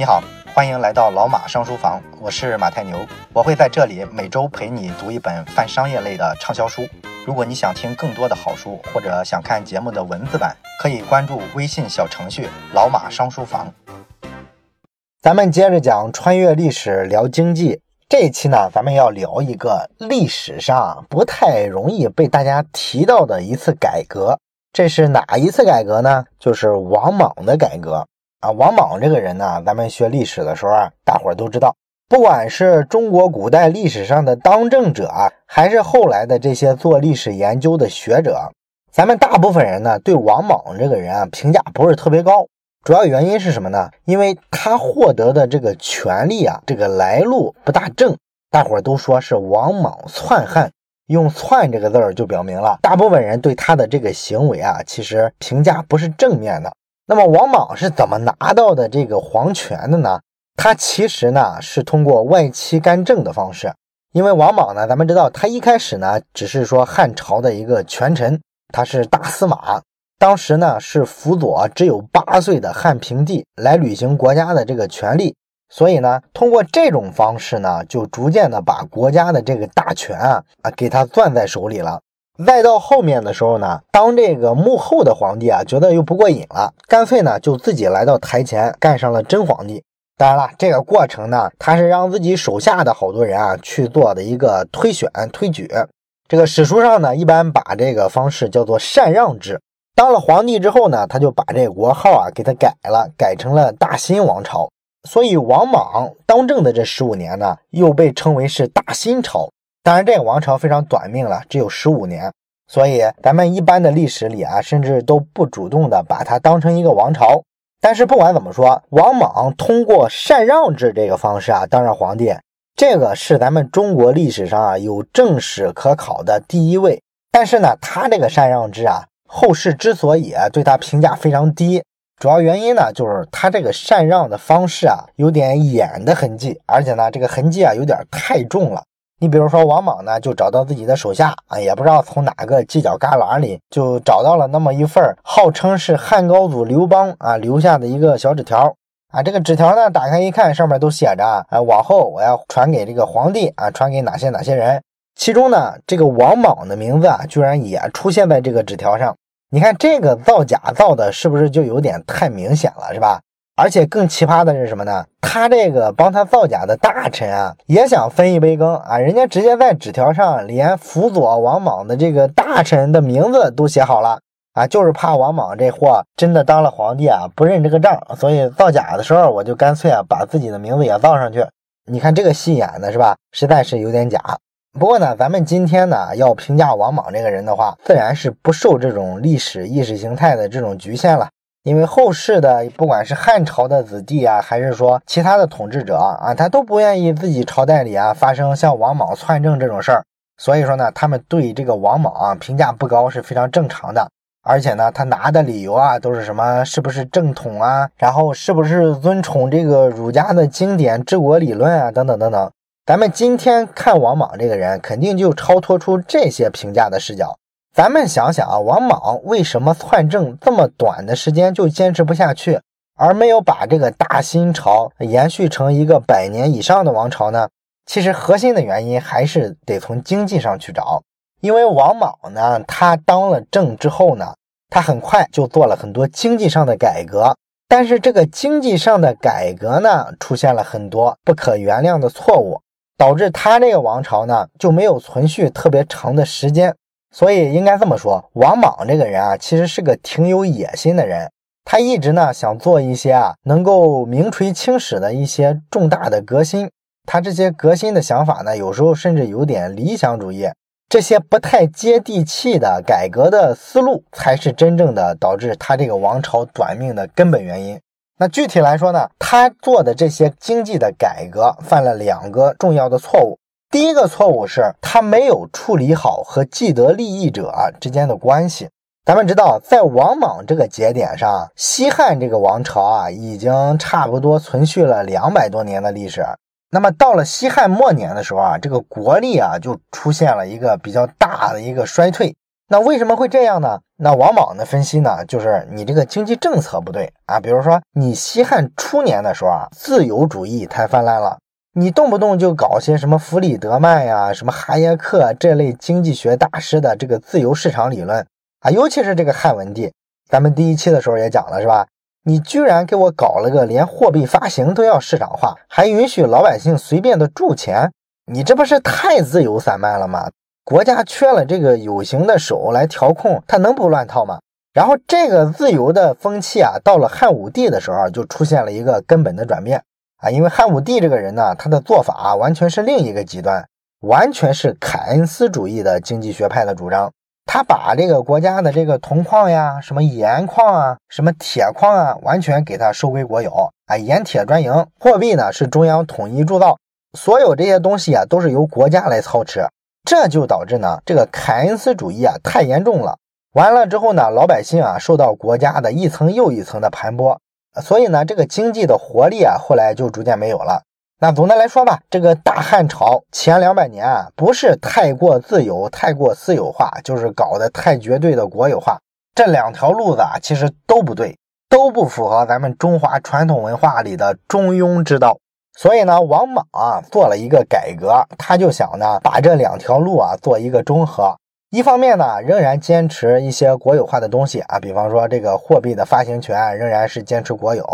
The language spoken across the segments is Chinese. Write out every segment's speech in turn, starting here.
你好，欢迎来到老马上书房，我是马太牛，我会在这里每周陪你读一本泛商业类的畅销书。如果你想听更多的好书，或者想看节目的文字版，可以关注微信小程序“老马上书房”。咱们接着讲穿越历史聊经济，这一期呢，咱们要聊一个历史上不太容易被大家提到的一次改革。这是哪一次改革呢？就是王莽的改革。啊，王莽这个人呢，咱们学历史的时候啊，大伙儿都知道，不管是中国古代历史上的当政者啊，还是后来的这些做历史研究的学者，咱们大部分人呢，对王莽这个人啊，评价不是特别高。主要原因是什么呢？因为他获得的这个权力啊，这个来路不大正，大伙儿都说是王莽篡汉，用“篡”这个字儿就表明了，大部分人对他的这个行为啊，其实评价不是正面的。那么王莽是怎么拿到的这个皇权的呢？他其实呢是通过外戚干政的方式。因为王莽呢，咱们知道他一开始呢只是说汉朝的一个权臣，他是大司马，当时呢是辅佐只有八岁的汉平帝来履行国家的这个权利，所以呢通过这种方式呢，就逐渐的把国家的这个大权啊啊给他攥在手里了。再到后面的时候呢，当这个幕后的皇帝啊，觉得又不过瘾了，干脆呢就自己来到台前干上了真皇帝。当然了，这个过程呢，他是让自己手下的好多人啊去做的一个推选推举。这个史书上呢，一般把这个方式叫做禅让制。当了皇帝之后呢，他就把这国号啊给他改了，改成了大新王朝。所以王莽当政的这十五年呢，又被称为是大新朝。当然，这个王朝非常短命了，只有十五年，所以咱们一般的历史里啊，甚至都不主动的把它当成一个王朝。但是不管怎么说，王莽通过禅让制这个方式啊当上皇帝，这个是咱们中国历史上啊有正史可考的第一位。但是呢，他这个禅让制啊，后世之所以对他评价非常低，主要原因呢就是他这个禅让的方式啊有点演的痕迹，而且呢这个痕迹啊有点太重了。你比如说王莽呢，就找到自己的手下啊，也不知道从哪个犄角旮旯里就找到了那么一份号称是汉高祖刘邦啊留下的一个小纸条啊。这个纸条呢，打开一看，上面都写着啊，往后我要传给这个皇帝啊，传给哪些哪些人。其中呢，这个王莽的名字啊，居然也出现在这个纸条上。你看这个造假造的是不是就有点太明显了，是吧？而且更奇葩的是什么呢？他这个帮他造假的大臣啊，也想分一杯羹啊！人家直接在纸条上连辅佐王莽的这个大臣的名字都写好了啊，就是怕王莽这货真的当了皇帝啊，不认这个账，所以造假的时候我就干脆啊把自己的名字也造上去。你看这个戏演的是吧？实在是有点假。不过呢，咱们今天呢要评价王莽这个人的话，自然是不受这种历史意识形态的这种局限了。因为后世的不管是汉朝的子弟啊，还是说其他的统治者啊，他都不愿意自己朝代里啊发生像王莽篡政这种事儿，所以说呢，他们对这个王莽啊评价不高是非常正常的。而且呢，他拿的理由啊都是什么？是不是正统啊？然后是不是尊崇这个儒家的经典治国理论啊？等等等等。咱们今天看王莽这个人，肯定就超脱出这些评价的视角。咱们想想啊，王莽为什么篡政这么短的时间就坚持不下去，而没有把这个大新朝延续成一个百年以上的王朝呢？其实核心的原因还是得从经济上去找。因为王莽呢，他当了政之后呢，他很快就做了很多经济上的改革，但是这个经济上的改革呢，出现了很多不可原谅的错误，导致他这个王朝呢就没有存续特别长的时间。所以应该这么说，王莽这个人啊，其实是个挺有野心的人。他一直呢想做一些啊能够名垂青史的一些重大的革新。他这些革新的想法呢，有时候甚至有点理想主义。这些不太接地气的改革的思路，才是真正的导致他这个王朝短命的根本原因。那具体来说呢，他做的这些经济的改革，犯了两个重要的错误。第一个错误是他没有处理好和既得利益者之间的关系。咱们知道，在王莽这个节点上，西汉这个王朝啊，已经差不多存续了两百多年的历史。那么到了西汉末年的时候啊，这个国力啊就出现了一个比较大的一个衰退。那为什么会这样呢？那王莽的分析呢，就是你这个经济政策不对啊。比如说，你西汉初年的时候啊，自由主义太泛滥了，你动不动就搞些什么弗里德曼呀、什么哈耶克这类经济学大师的这个自由市场理论啊，尤其是这个汉文帝，咱们第一期的时候也讲了，是吧？你居然给我搞了个连货币发行都要市场化，还允许老百姓随便的铸钱，你这不是太自由散漫了吗？国家缺了这个有形的手来调控，它能不乱套吗？然后这个自由的风气啊，到了汉武帝的时候就出现了一个根本的转变啊，因为汉武帝这个人呢，他的做法完全是另一个极端，完全是凯恩斯主义的经济学派的主张。他把这个国家的这个铜矿呀、什么盐矿啊、什么铁矿啊，完全给它收归国有啊，盐铁专营，货币呢是中央统一铸造，所有这些东西啊都是由国家来操持。这就导致呢，这个凯恩斯主义啊太严重了。完了之后呢，老百姓啊受到国家的一层又一层的盘剥，所以呢，这个经济的活力啊后来就逐渐没有了。那总的来说吧，这个大汉朝前两百年啊，不是太过自由、太过私有化，就是搞得太绝对的国有化。这两条路子啊，其实都不对，都不符合咱们中华传统文化里的中庸之道。所以呢，王莽啊做了一个改革，他就想呢把这两条路啊做一个中和。一方面呢，仍然坚持一些国有化的东西啊，比方说这个货币的发行权仍然是坚持国有，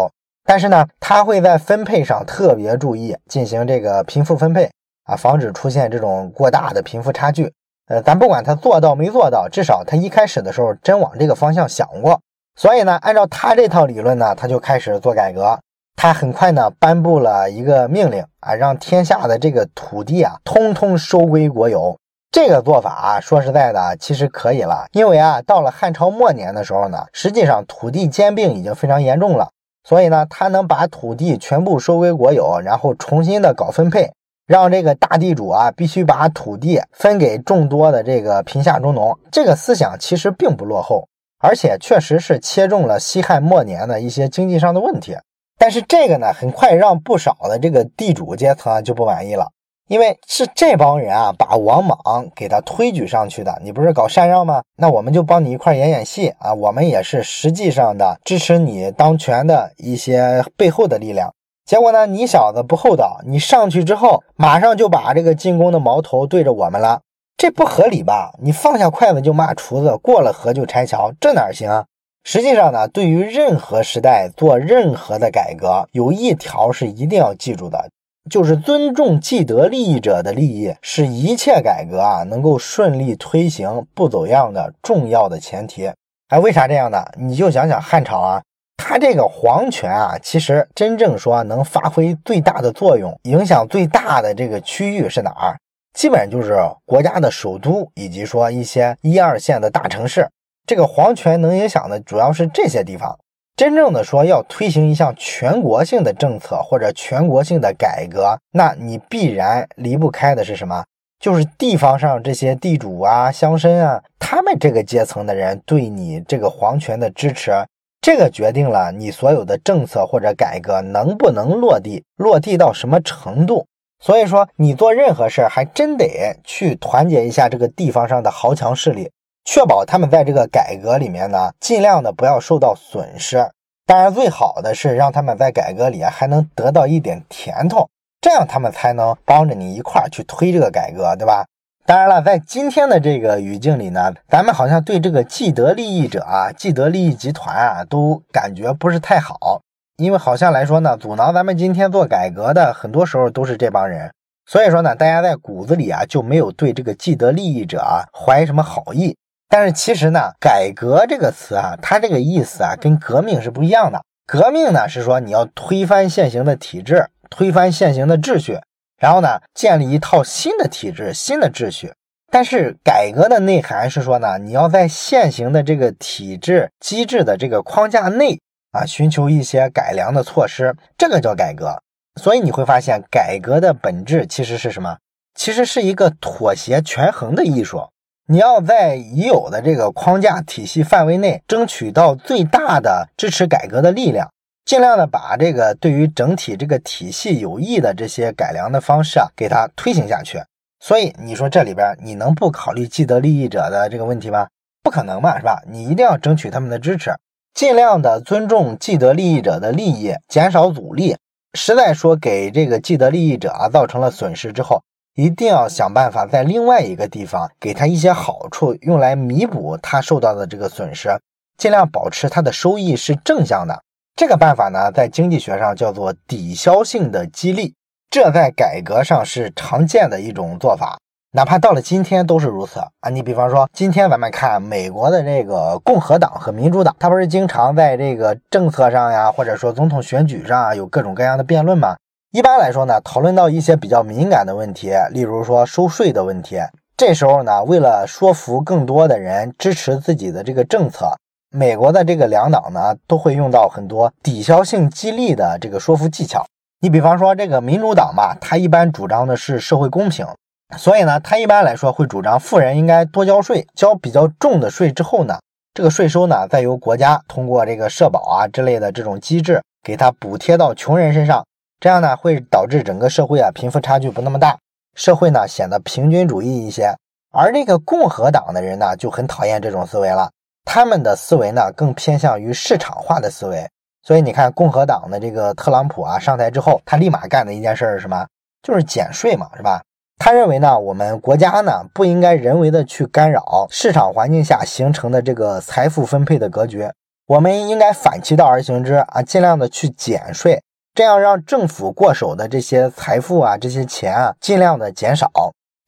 但是呢，他会在分配上特别注意，进行这个贫富分配啊，防止出现这种过大的贫富差距。呃，咱不管他做到没做到，至少他一开始的时候真往这个方向想过。所以呢，按照他这套理论呢，他就开始做改革。他很快呢颁布了一个命令啊，让天下的这个土地啊，通通收归国有。这个做法啊，说实在的，其实可以了，因为啊，到了汉朝末年的时候呢，实际上土地兼并已经非常严重了，所以呢，他能把土地全部收归国有，然后重新的搞分配，让这个大地主啊，必须把土地分给众多的这个贫下中农。这个思想其实并不落后，而且确实是切中了西汉末年的一些经济上的问题。但是这个呢，很快让不少的这个地主阶层就不满意了，因为是这帮人啊，把王莽给他推举上去的。你不是搞禅让吗？那我们就帮你一块演演戏啊，我们也是实际上的支持你当权的一些背后的力量。结果呢，你小子不厚道，你上去之后，马上就把这个进攻的矛头对着我们了，这不合理吧？你放下筷子就骂厨子，过了河就拆桥，这哪行啊？实际上呢，对于任何时代做任何的改革，有一条是一定要记住的，就是尊重既得利益者的利益，是一切改革啊能够顺利推行不走样的重要的前提。哎，为啥这样呢？你就想想汉朝啊，它这个皇权啊，其实真正说能发挥最大的作用、影响最大的这个区域是哪儿？基本就是国家的首都，以及说一些一二线的大城市。这个皇权能影响的主要是这些地方。真正的说要推行一项全国性的政策或者全国性的改革，那你必然离不开的是什么？就是地方上这些地主啊、乡绅啊，他们这个阶层的人对你这个皇权的支持，这个决定了你所有的政策或者改革能不能落地，落地到什么程度。所以说，你做任何事儿还真得去团结一下这个地方上的豪强势力。确保他们在这个改革里面呢，尽量的不要受到损失。当然，最好的是让他们在改革里还能得到一点甜头，这样他们才能帮着你一块儿去推这个改革，对吧？当然了，在今天的这个语境里呢，咱们好像对这个既得利益者啊、既得利益集团啊，都感觉不是太好，因为好像来说呢，阻挠咱们今天做改革的，很多时候都是这帮人。所以说呢，大家在骨子里啊，就没有对这个既得利益者啊怀什么好意。但是其实呢，改革这个词啊，它这个意思啊，跟革命是不一样的。革命呢是说你要推翻现行的体制，推翻现行的秩序，然后呢建立一套新的体制、新的秩序。但是改革的内涵是说呢，你要在现行的这个体制机制的这个框架内啊，寻求一些改良的措施，这个叫改革。所以你会发现，改革的本质其实是什么？其实是一个妥协权衡的艺术。你要在已有的这个框架体系范围内，争取到最大的支持改革的力量，尽量的把这个对于整体这个体系有益的这些改良的方式啊，给它推行下去。所以你说这里边你能不考虑既得利益者的这个问题吗？不可能嘛，是吧？你一定要争取他们的支持，尽量的尊重既得利益者的利益，减少阻力。实在说给这个既得利益者啊造成了损失之后，一定要想办法在另外一个地方给他一些好处，用来弥补他受到的这个损失，尽量保持他的收益是正向的。这个办法呢，在经济学上叫做抵消性的激励，这在改革上是常见的一种做法，哪怕到了今天都是如此啊。你比方说，今天咱们看美国的这个共和党和民主党，他不是经常在这个政策上呀，或者说总统选举上啊，有各种各样的辩论吗？一般来说呢，讨论到一些比较敏感的问题，例如说收税的问题，这时候呢，为了说服更多的人支持自己的这个政策，美国的这个两党呢，都会用到很多抵消性激励的这个说服技巧。你比方说这个民主党吧，他一般主张的是社会公平，所以呢，他一般来说会主张富人应该多交税，交比较重的税之后呢，这个税收呢，再由国家通过这个社保啊之类的这种机制，给他补贴到穷人身上。这样呢，会导致整个社会啊贫富差距不那么大，社会呢显得平均主义一些。而这个共和党的人呢就很讨厌这种思维了，他们的思维呢更偏向于市场化的思维。所以你看，共和党的这个特朗普啊上台之后，他立马干的一件事是什么？就是减税嘛，是吧？他认为呢，我们国家呢不应该人为的去干扰市场环境下形成的这个财富分配的格局，我们应该反其道而行之啊，尽量的去减税。这样让政府过手的这些财富啊，这些钱啊，尽量的减少，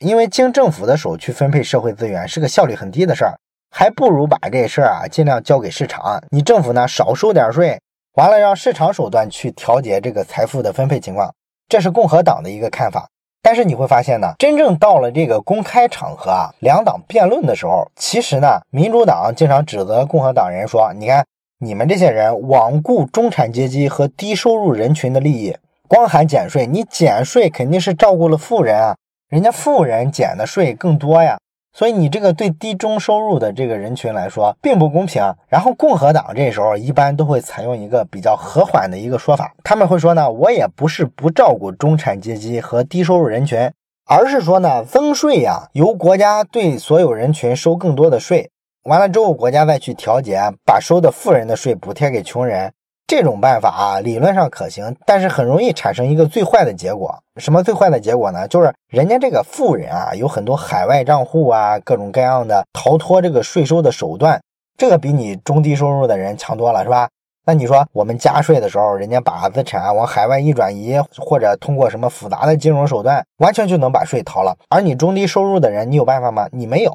因为经政府的手去分配社会资源是个效率很低的事儿，还不如把这事儿啊尽量交给市场。你政府呢少收点税，完了让市场手段去调节这个财富的分配情况，这是共和党的一个看法。但是你会发现呢，真正到了这个公开场合啊，两党辩论的时候，其实呢，民主党经常指责共和党人说，你看。你们这些人罔顾中产阶级和低收入人群的利益，光喊减税，你减税肯定是照顾了富人啊，人家富人减的税更多呀，所以你这个对低中收入的这个人群来说并不公平。然后共和党这时候一般都会采用一个比较和缓的一个说法，他们会说呢，我也不是不照顾中产阶级和低收入人群，而是说呢，增税呀，由国家对所有人群收更多的税。完了之后，国家再去调节，把收的富人的税补贴给穷人，这种办法啊，理论上可行，但是很容易产生一个最坏的结果。什么最坏的结果呢？就是人家这个富人啊，有很多海外账户啊，各种各样的逃脱这个税收的手段，这个比你中低收入的人强多了，是吧？那你说我们加税的时候，人家把资产往海外一转移，或者通过什么复杂的金融手段，完全就能把税逃了。而你中低收入的人，你有办法吗？你没有。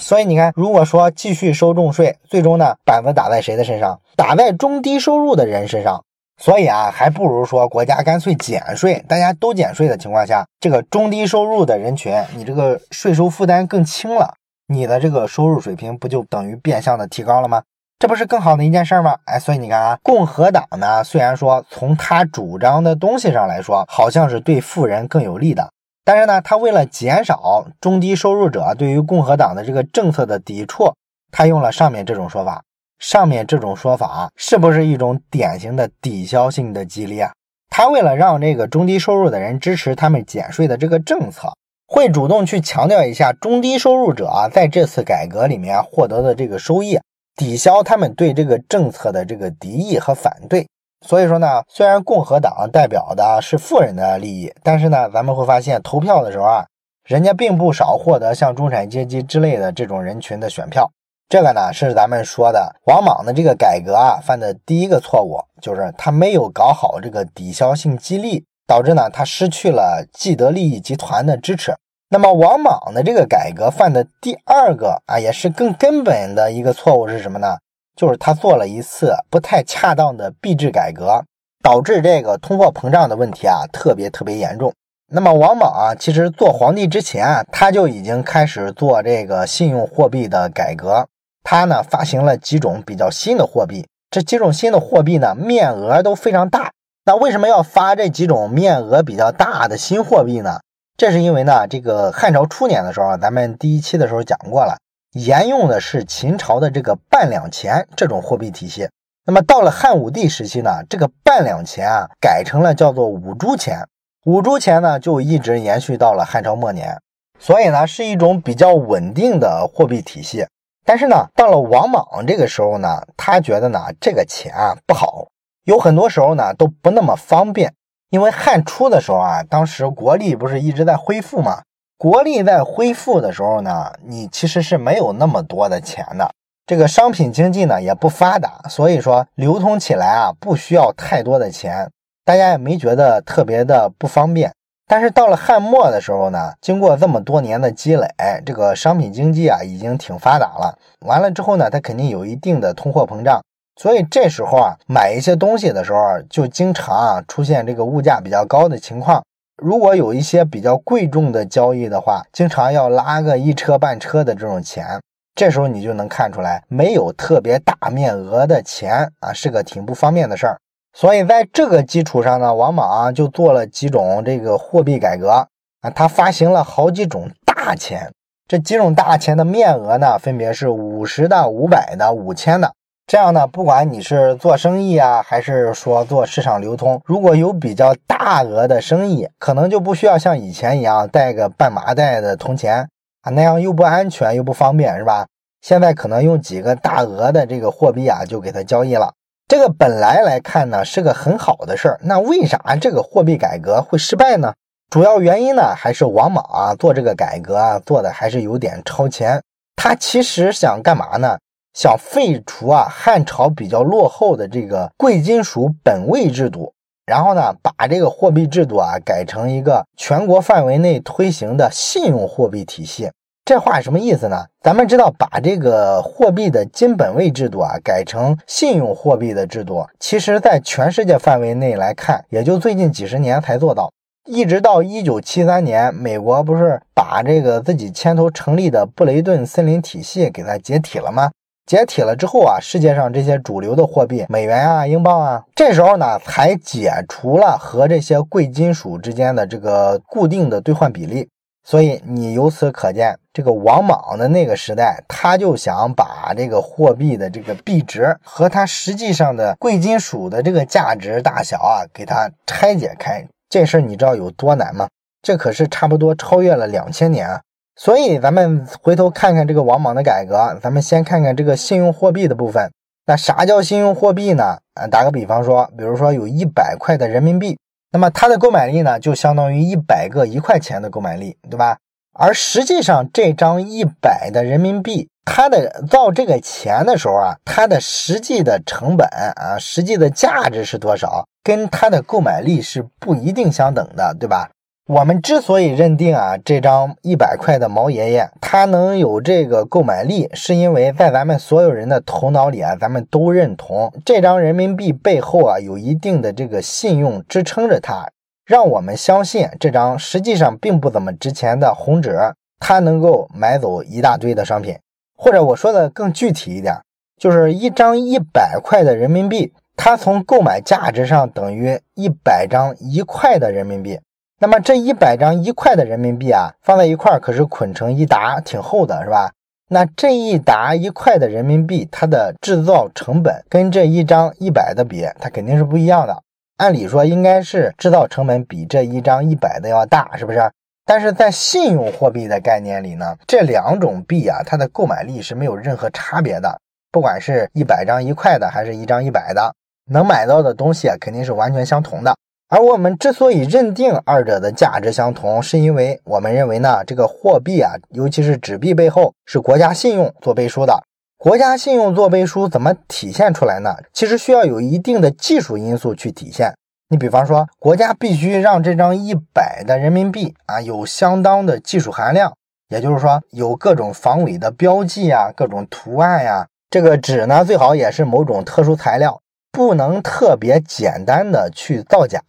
所以你看，如果说继续收重税，最终呢，板子打在谁的身上？打在中低收入的人身上。所以啊，还不如说国家干脆减税，大家都减税的情况下，这个中低收入的人群，你这个税收负担更轻了，你的这个收入水平不就等于变相的提高了吗？这不是更好的一件事吗？哎，所以你看啊，共和党呢，虽然说从他主张的东西上来说，好像是对富人更有利的。但是呢，他为了减少中低收入者对于共和党的这个政策的抵触，他用了上面这种说法。上面这种说法是不是一种典型的抵消性的激励啊？他为了让这个中低收入的人支持他们减税的这个政策，会主动去强调一下中低收入者啊在这次改革里面获得的这个收益，抵消他们对这个政策的这个敌意和反对。所以说呢，虽然共和党代表的是富人的利益，但是呢，咱们会发现投票的时候啊，人家并不少获得像中产阶级之类的这种人群的选票。这个呢，是咱们说的王莽的这个改革啊犯的第一个错误，就是他没有搞好这个抵消性激励，导致呢他失去了既得利益集团的支持。那么王莽的这个改革犯的第二个啊，也是更根本的一个错误是什么呢？就是他做了一次不太恰当的币制改革，导致这个通货膨胀的问题啊特别特别严重。那么王莽啊，其实做皇帝之前啊，他就已经开始做这个信用货币的改革。他呢发行了几种比较新的货币，这几种新的货币呢面额都非常大。那为什么要发这几种面额比较大的新货币呢？这是因为呢，这个汉朝初年的时候，咱们第一期的时候讲过了。沿用的是秦朝的这个半两钱这种货币体系，那么到了汉武帝时期呢，这个半两钱啊改成了叫做五铢钱，五铢钱呢就一直延续到了汉朝末年，所以呢是一种比较稳定的货币体系。但是呢，到了王莽这个时候呢，他觉得呢这个钱啊不好，有很多时候呢都不那么方便。因为汉初的时候啊，当时国力不是一直在恢复嘛，国力在恢复的时候呢，你其实是没有那么多的钱的，这个商品经济呢也不发达，所以说流通起来啊不需要太多的钱，大家也没觉得特别的不方便。但是到了汉末的时候呢，经过这么多年的积累，这个商品经济啊已经挺发达了。完了之后呢，它肯定有一定的通货膨胀，所以这时候啊买一些东西的时候，就经常啊出现这个物价比较高的情况。如果有一些比较贵重的交易的话，经常要拉个一车半车的这种钱，这时候你就能看出来，没有特别大面额的钱啊是个挺不方便的事儿。所以在这个基础上呢，王莽就做了几种这个货币改革啊，他发行了好几种大钱，这几种大钱的面额呢，分别是五十的、五百的、五千的。这样呢，不管你是做生意啊，还是说做市场流通，如果有比较大额的生意，可能就不需要像以前一样带个半麻袋的铜钱啊，那样又不安全又不方便，是吧？现在可能用几个大额的这个货币啊，就给它交易了。这个本来来看呢是个很好的事儿，那为啥这个货币改革会失败呢？主要原因呢还是王莽啊做这个改革啊做的还是有点超前。他其实想干嘛呢？想废除啊汉朝比较落后的这个贵金属本位制度，然后呢把这个货币制度啊改成一个全国范围内推行的信用货币体系。这话什么意思呢？咱们知道，把这个货币的金本位制度啊改成信用货币的制度，其实在全世界范围内来看，也就最近几十年才做到。一直到一九七三年，美国不是把这个自己牵头成立的布雷顿森林体系给它解体了吗？解体了之后啊，世界上这些主流的货币，美元啊、英镑啊，这时候呢才解除了和这些贵金属之间的这个固定的兑换比例。所以你由此可见，这个王莽的那个时代，他就想把这个货币的这个币值和它实际上的贵金属的这个价值大小啊，给它拆解开。这事儿你知道有多难吗？这可是差不多超越了两千年！所以咱们回头看看这个王莽的改革，咱们先看看这个信用货币的部分。那啥叫信用货币呢？啊，打个比方说，比如说有一百块的人民币。那么它的购买力呢，就相当于一百个一块钱的购买力，对吧？而实际上这张一百的人民币，它的造这个钱的时候啊，它的实际的成本啊，实际的价值是多少，跟它的购买力是不一定相等的，对吧？我们之所以认定啊，这张一百块的毛爷爷他能有这个购买力，是因为在咱们所有人的头脑里啊，咱们都认同这张人民币背后啊有一定的这个信用支撑着它，让我们相信这张实际上并不怎么值钱的红纸，它能够买走一大堆的商品。或者我说的更具体一点，就是一张一百块的人民币，它从购买价值上等于一百张一块的人民币。那么这一百张一块的人民币啊，放在一块儿可是捆成一沓，挺厚的，是吧？那这一沓一块的人民币，它的制造成本跟这一张一百的比，它肯定是不一样的。按理说应该是制造成本比这一张一百的要大，是不是？但是在信用货币的概念里呢，这两种币啊，它的购买力是没有任何差别的，不管是一百张一块的，还是一张一百的，能买到的东西，肯定是完全相同的。而我们之所以认定二者的价值相同，是因为我们认为呢，这个货币啊，尤其是纸币背后是国家信用做背书的。国家信用做背书怎么体现出来呢？其实需要有一定的技术因素去体现。你比方说，国家必须让这张一百的人民币啊有相当的技术含量，也就是说有各种防伪的标记啊，各种图案呀。这个纸呢，最好也是某种特殊材料。不能特别简单的去造假，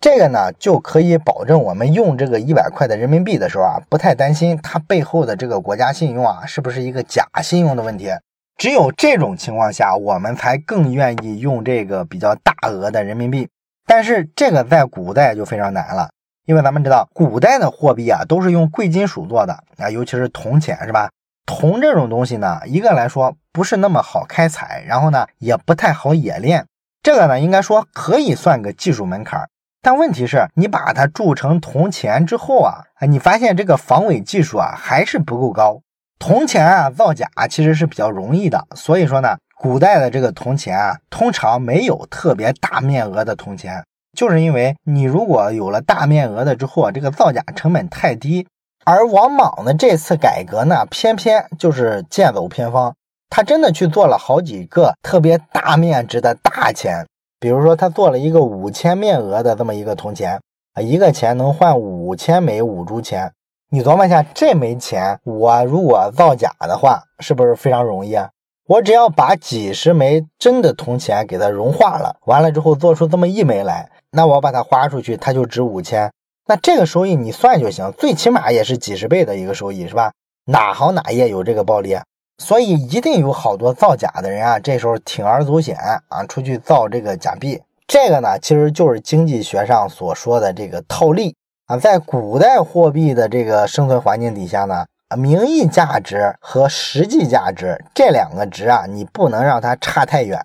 这个呢就可以保证我们用这个一百块的人民币的时候啊，不太担心它背后的这个国家信用啊是不是一个假信用的问题。只有这种情况下，我们才更愿意用这个比较大额的人民币。但是这个在古代就非常难了，因为咱们知道古代的货币啊都是用贵金属做的啊，尤其是铜钱，是吧？铜这种东西呢，一个来说不是那么好开采，然后呢也不太好冶炼。这个呢，应该说可以算个技术门槛。但问题是，你把它铸成铜钱之后啊，你发现这个防伪技术啊还是不够高。铜钱啊造假其实是比较容易的，所以说呢，古代的这个铜钱啊，通常没有特别大面额的铜钱，就是因为你如果有了大面额的之后啊，这个造假成本太低。而王莽的这次改革呢，偏偏就是剑走偏锋，他真的去做了好几个特别大面值的大钱，比如说他做了一个五千面额的这么一个铜钱啊，一个钱能换五千枚五铢钱。你琢磨一下，这枚钱我如果造假的话，是不是非常容易啊？我只要把几十枚真的铜钱给它融化了，完了之后做出这么一枚来，那我把它花出去，它就值五千。那这个收益你算就行，最起码也是几十倍的一个收益，是吧？哪行哪业有这个暴利？所以一定有好多造假的人啊，这时候铤而走险啊，出去造这个假币。这个呢，其实就是经济学上所说的这个套利。啊，在古代货币的这个生存环境底下呢，名义价值和实际价值这两个值啊，你不能让它差太远，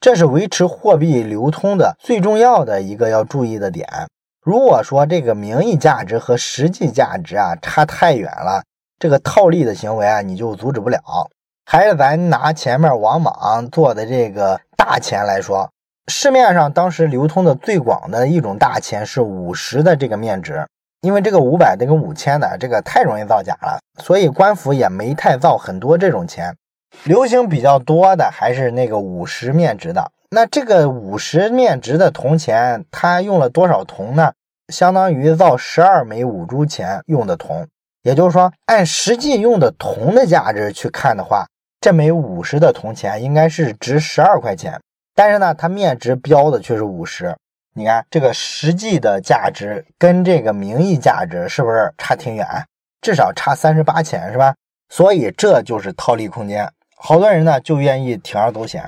这是维持货币流通的最重要的一个要注意的点。如果说这个名义价值和实际价值啊差太远了，这个套利的行为啊你就阻止不了。还是咱拿前面王莽做的这个大钱来说。市面上当时流通的最广的一种大钱是五十的这个面值，因为这个五百的跟五千的这个太容易造假了，所以官府也没太造很多这种钱。流行比较多的还是那个五十面值的。那这个五十面值的铜钱，它用了多少铜呢？相当于造十二枚五铢钱用的铜。也就是说，按实际用的铜的价值去看的话，这枚五十的铜钱应该是值十二块钱。但是呢，它面值标的却是五十，你看这个实际的价值跟这个名义价值是不是差挺远？至少差三十八钱，是吧？所以这就是套利空间。好多人呢就愿意铤而走险，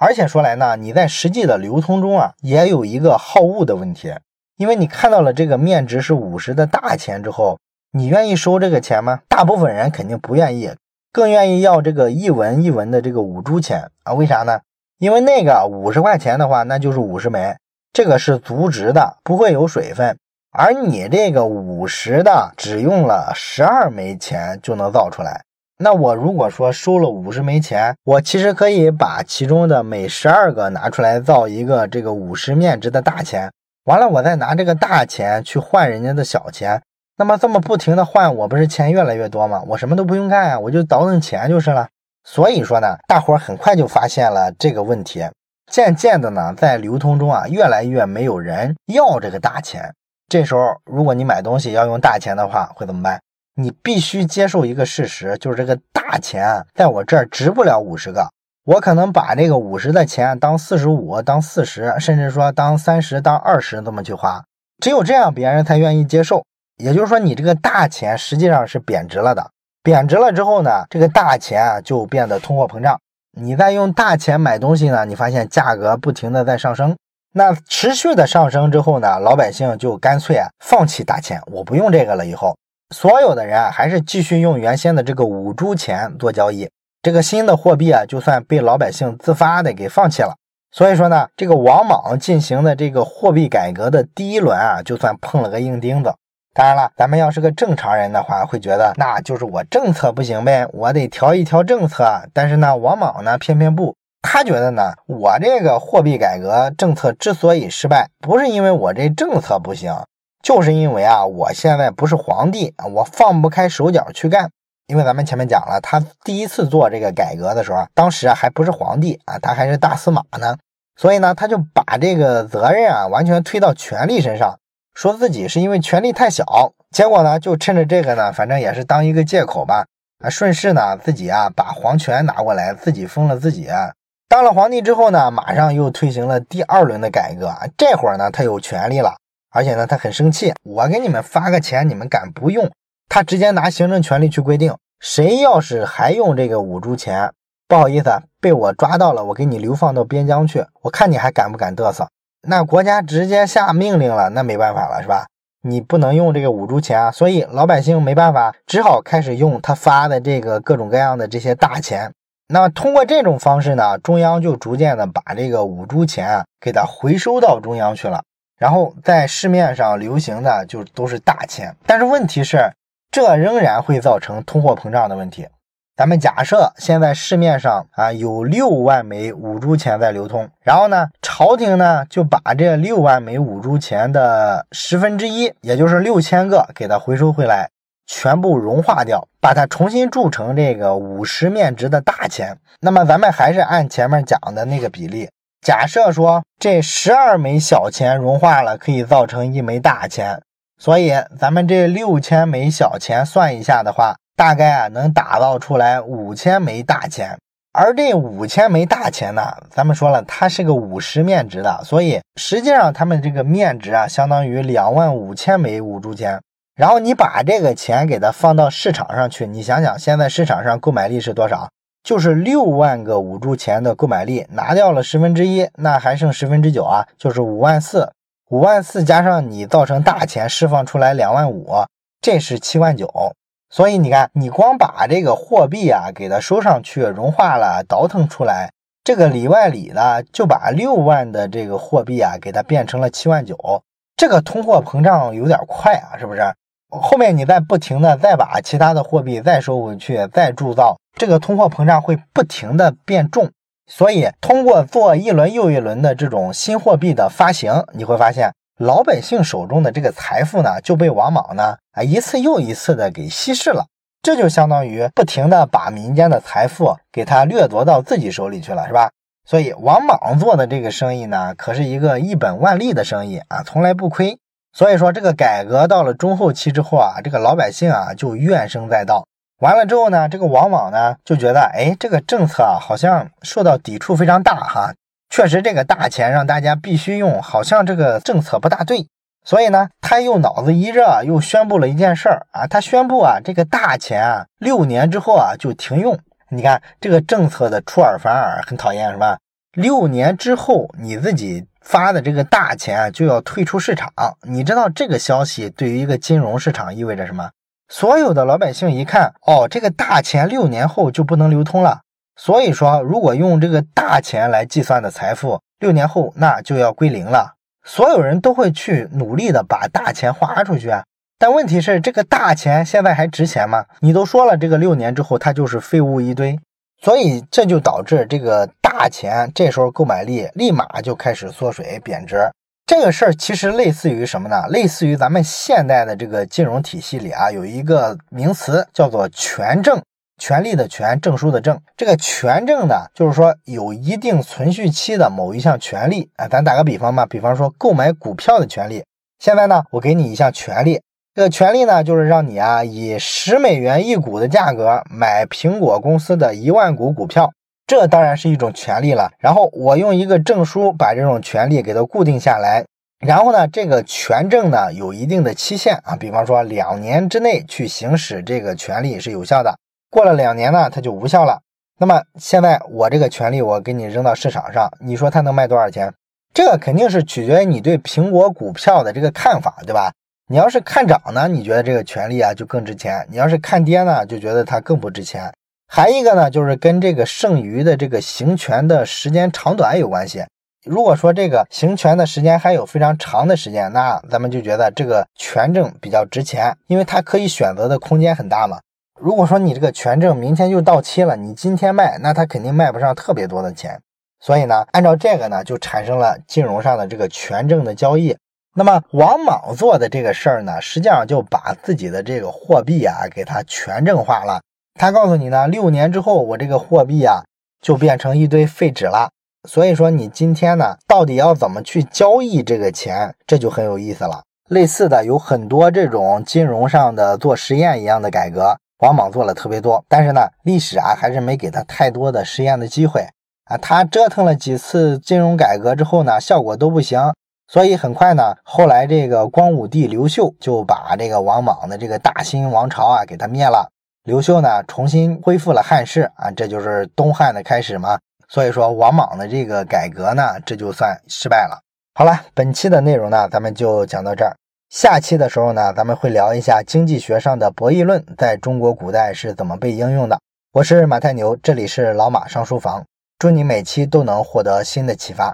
而且说来呢，你在实际的流通中啊，也有一个好物的问题，因为你看到了这个面值是五十的大钱之后，你愿意收这个钱吗？大部分人肯定不愿意，更愿意要这个一文一文的这个五铢钱啊？为啥呢？因为那个五十块钱的话，那就是五十枚，这个是足值的，不会有水分。而你这个五十的，只用了十二枚钱就能造出来。那我如果说收了五十枚钱，我其实可以把其中的每十二个拿出来造一个这个五十面值的大钱，完了我再拿这个大钱去换人家的小钱。那么这么不停的换，我不是钱越来越多吗？我什么都不用干啊，我就倒腾钱就是了。所以说呢，大伙儿很快就发现了这个问题，渐渐的呢，在流通中啊，越来越没有人要这个大钱。这时候，如果你买东西要用大钱的话，会怎么办？你必须接受一个事实，就是这个大钱在我这儿值不了五十个，我可能把这个五十的钱当四十五、当四十，甚至说当三十、当二十这么去花。只有这样，别人才愿意接受。也就是说，你这个大钱实际上是贬值了的。贬值了之后呢，这个大钱啊就变得通货膨胀。你再用大钱买东西呢，你发现价格不停的在上升。那持续的上升之后呢，老百姓就干脆啊放弃大钱，我不用这个了。以后所有的人啊还是继续用原先的这个五铢钱做交易。这个新的货币啊，就算被老百姓自发的给放弃了。所以说呢，这个王莽进行的这个货币改革的第一轮啊，就算碰了个硬钉子。当然了，咱们要是个正常人的话，会觉得那就是我政策不行呗，我得调一调政策。但是呢，王莽呢偏偏不，他觉得呢，我这个货币改革政策之所以失败，不是因为我这政策不行，就是因为啊，我现在不是皇帝啊，我放不开手脚去干。因为咱们前面讲了，他第一次做这个改革的时候，当时啊还不是皇帝啊，他还是大司马呢，所以呢，他就把这个责任啊完全推到权力身上。说自己是因为权力太小，结果呢，就趁着这个呢，反正也是当一个借口吧，啊，顺势呢，自己啊把皇权拿过来，自己封了自己。当了皇帝之后呢，马上又推行了第二轮的改革。这会儿呢，他有权利了，而且呢，他很生气，我给你们发个钱，你们敢不用？他直接拿行政权力去规定，谁要是还用这个五铢钱，不好意思，被我抓到了，我给你流放到边疆去，我看你还敢不敢嘚瑟。那国家直接下命令了，那没办法了，是吧？你不能用这个五铢钱啊，所以老百姓没办法，只好开始用他发的这个各种各样的这些大钱。那么通过这种方式呢，中央就逐渐的把这个五铢钱啊给它回收到中央去了，然后在市面上流行的就都是大钱。但是问题是，这仍然会造成通货膨胀的问题。咱们假设现在市面上啊有六万枚五铢钱在流通，然后呢，朝廷呢就把这六万枚五铢钱的十分之一，也就是六千个，给它回收回来，全部融化掉，把它重新铸成这个五十面值的大钱。那么咱们还是按前面讲的那个比例，假设说这十二枚小钱融化了，可以造成一枚大钱，所以咱们这六千枚小钱算一下的话。大概啊能打造出来五千枚大钱，而这五千枚大钱呢，咱们说了，它是个五十面值的，所以实际上他们这个面值啊，相当于两万五千枚五铢钱。然后你把这个钱给它放到市场上去，你想想，现在市场上购买力是多少？就是六万个五铢钱的购买力，拿掉了十分之一，那还剩十分之九啊，就是五万四。五万四加上你造成大钱释放出来两万五，这是七万九。所以你看，你光把这个货币啊给它收上去，融化了，倒腾出来，这个里外里的就把六万的这个货币啊给它变成了七万九，这个通货膨胀有点快啊，是不是？后面你再不停的再把其他的货币再收回去，再铸造，这个通货膨胀会不停的变重。所以通过做一轮又一轮的这种新货币的发行，你会发现。老百姓手中的这个财富呢，就被王莽呢啊一次又一次的给稀释了，这就相当于不停的把民间的财富给他掠夺到自己手里去了，是吧？所以王莽做的这个生意呢，可是一个一本万利的生意啊，从来不亏。所以说这个改革到了中后期之后啊，这个老百姓啊就怨声载道。完了之后呢，这个王莽呢就觉得，哎，这个政策啊好像受到抵触非常大哈。确实，这个大钱让大家必须用，好像这个政策不大对，所以呢，他又脑子一热，又宣布了一件事儿啊，他宣布啊，这个大钱啊，六年之后啊就停用。你看这个政策的出尔反尔，很讨厌是吧？六年之后你自己发的这个大钱啊就要退出市场，你知道这个消息对于一个金融市场意味着什么？所有的老百姓一看，哦，这个大钱六年后就不能流通了。所以说，如果用这个大钱来计算的财富，六年后那就要归零了。所有人都会去努力的把大钱花出去啊。但问题是，这个大钱现在还值钱吗？你都说了，这个六年之后它就是废物一堆。所以这就导致这个大钱这时候购买力立马就开始缩水贬值。这个事儿其实类似于什么呢？类似于咱们现代的这个金融体系里啊，有一个名词叫做权证。权利的权，证书的证，这个权证呢，就是说有一定存续期的某一项权利啊。咱打个比方嘛，比方说购买股票的权利。现在呢，我给你一项权利，这个权利呢，就是让你啊以十美元一股的价格买苹果公司的一万股股票，这当然是一种权利了。然后我用一个证书把这种权利给它固定下来，然后呢，这个权证呢有一定的期限啊，比方说两年之内去行使这个权利是有效的。过了两年呢，它就无效了。那么现在我这个权利我给你扔到市场上，你说它能卖多少钱？这个肯定是取决于你对苹果股票的这个看法，对吧？你要是看涨呢，你觉得这个权利啊就更值钱；你要是看跌呢，就觉得它更不值钱。还一个呢，就是跟这个剩余的这个行权的时间长短有关系。如果说这个行权的时间还有非常长的时间，那咱们就觉得这个权证比较值钱，因为它可以选择的空间很大嘛。如果说你这个权证明天就到期了，你今天卖，那它肯定卖不上特别多的钱。所以呢，按照这个呢，就产生了金融上的这个权证的交易。那么王莽做的这个事儿呢，实际上就把自己的这个货币啊，给它权证化了。他告诉你呢，六年之后我这个货币啊，就变成一堆废纸了。所以说你今天呢，到底要怎么去交易这个钱，这就很有意思了。类似的有很多这种金融上的做实验一样的改革。王莽做了特别多，但是呢，历史啊还是没给他太多的实验的机会啊。他折腾了几次金融改革之后呢，效果都不行，所以很快呢，后来这个光武帝刘秀就把这个王莽的这个大兴王朝啊给他灭了。刘秀呢重新恢复了汉室啊，这就是东汉的开始嘛。所以说王莽的这个改革呢，这就算失败了。好了，本期的内容呢，咱们就讲到这儿。下期的时候呢，咱们会聊一下经济学上的博弈论在中国古代是怎么被应用的。我是马太牛，这里是老马上书房，祝你每期都能获得新的启发。